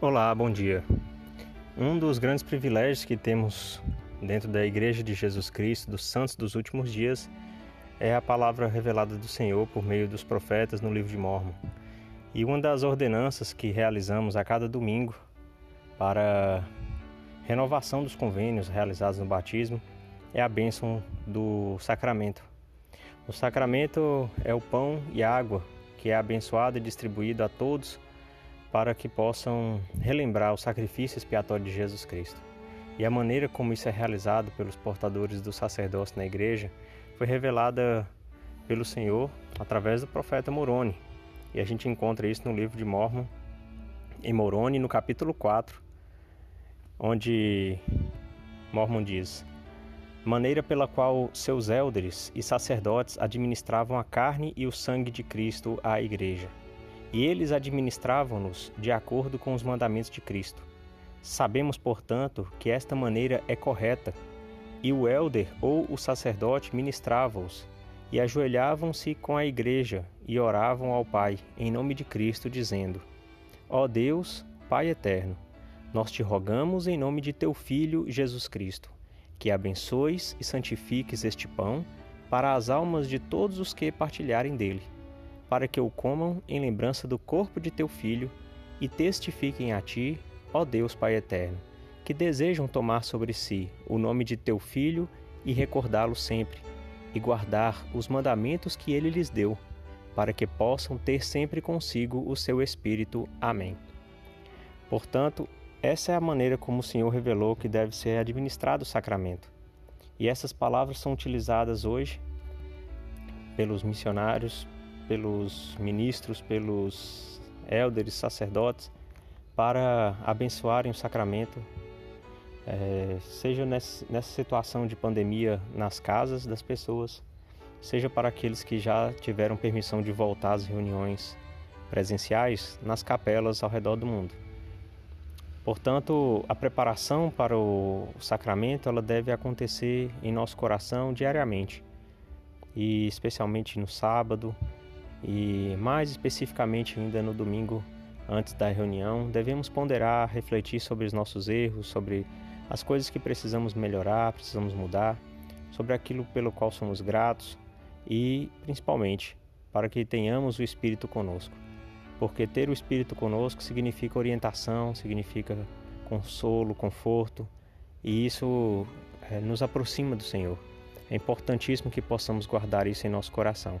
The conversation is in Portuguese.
Olá, bom dia. Um dos grandes privilégios que temos dentro da Igreja de Jesus Cristo, dos santos dos últimos dias, é a palavra revelada do Senhor por meio dos profetas no livro de Mormon. E uma das ordenanças que realizamos a cada domingo para renovação dos convênios realizados no batismo é a bênção do sacramento. O sacramento é o pão e água que é abençoado e distribuído a todos para que possam relembrar o sacrifício expiatório de Jesus Cristo. E a maneira como isso é realizado pelos portadores do sacerdócio na igreja foi revelada pelo Senhor através do profeta Moroni. E a gente encontra isso no livro de Mormon, em Moroni, no capítulo 4, onde Mormon diz: Maneira pela qual seus élderes e sacerdotes administravam a carne e o sangue de Cristo à igreja e eles administravam-nos de acordo com os mandamentos de Cristo. Sabemos, portanto, que esta maneira é correta, e o elder ou o sacerdote ministrava-os, e ajoelhavam-se com a igreja e oravam ao Pai em nome de Cristo, dizendo: Ó Deus, Pai eterno, nós te rogamos em nome de teu Filho Jesus Cristo, que abençoes e santifiques este pão para as almas de todos os que partilharem dele para que o comam em lembrança do corpo de teu filho e testifiquem a ti, ó Deus Pai eterno, que desejam tomar sobre si o nome de teu filho e recordá-lo sempre, e guardar os mandamentos que ele lhes deu, para que possam ter sempre consigo o seu espírito. Amém. Portanto, essa é a maneira como o Senhor revelou que deve ser administrado o sacramento. E essas palavras são utilizadas hoje pelos missionários, pelos ministros, pelos élderes, sacerdotes, para abençoarem o sacramento, é, seja nessa, nessa situação de pandemia nas casas das pessoas, seja para aqueles que já tiveram permissão de voltar às reuniões presenciais nas capelas ao redor do mundo. Portanto, a preparação para o sacramento ela deve acontecer em nosso coração diariamente e especialmente no sábado, e mais especificamente ainda no domingo antes da reunião, devemos ponderar, refletir sobre os nossos erros, sobre as coisas que precisamos melhorar, precisamos mudar, sobre aquilo pelo qual somos gratos e, principalmente, para que tenhamos o Espírito conosco. Porque ter o Espírito conosco significa orientação, significa consolo, conforto, e isso é, nos aproxima do Senhor. É importantíssimo que possamos guardar isso em nosso coração.